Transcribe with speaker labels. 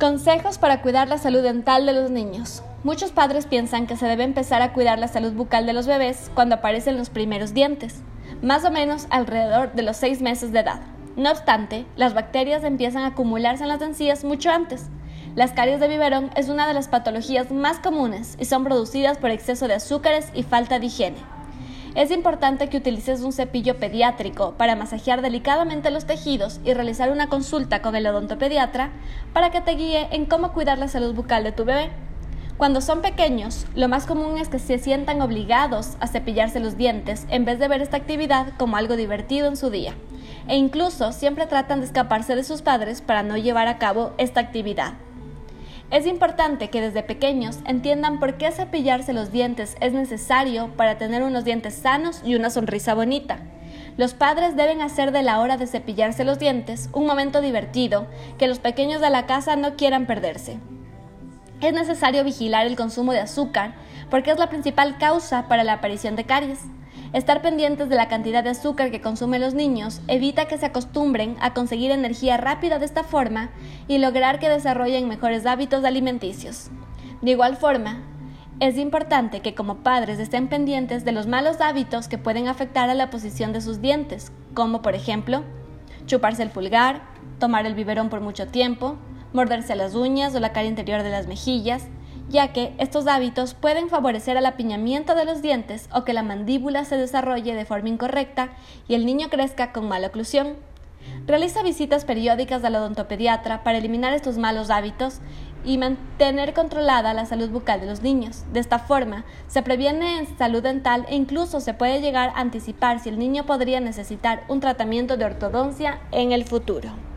Speaker 1: Consejos para cuidar la salud dental de los niños. Muchos padres piensan que se debe empezar a cuidar la salud bucal de los bebés cuando aparecen los primeros dientes, más o menos alrededor de los 6 meses de edad. No obstante, las bacterias empiezan a acumularse en las encías mucho antes. Las caries de biberón es una de las patologías más comunes y son producidas por exceso de azúcares y falta de higiene. Es importante que utilices un cepillo pediátrico para masajear delicadamente los tejidos y realizar una consulta con el odontopediatra para que te guíe en cómo cuidar la salud bucal de tu bebé. Cuando son pequeños, lo más común es que se sientan obligados a cepillarse los dientes en vez de ver esta actividad como algo divertido en su día. E incluso siempre tratan de escaparse de sus padres para no llevar a cabo esta actividad. Es importante que desde pequeños entiendan por qué cepillarse los dientes es necesario para tener unos dientes sanos y una sonrisa bonita. Los padres deben hacer de la hora de cepillarse los dientes un momento divertido que los pequeños de la casa no quieran perderse. Es necesario vigilar el consumo de azúcar porque es la principal causa para la aparición de caries. Estar pendientes de la cantidad de azúcar que consumen los niños evita que se acostumbren a conseguir energía rápida de esta forma y lograr que desarrollen mejores hábitos alimenticios. De igual forma, es importante que como padres estén pendientes de los malos hábitos que pueden afectar a la posición de sus dientes, como por ejemplo, chuparse el pulgar, tomar el biberón por mucho tiempo, morderse las uñas o la cara interior de las mejillas, ya que estos hábitos pueden favorecer el apiñamiento de los dientes o que la mandíbula se desarrolle de forma incorrecta y el niño crezca con mala oclusión. Realiza visitas periódicas al odontopediatra para eliminar estos malos hábitos y mantener controlada la salud bucal de los niños. De esta forma, se previene en salud dental e incluso se puede llegar a anticipar si el niño podría necesitar un tratamiento de ortodoncia en el futuro.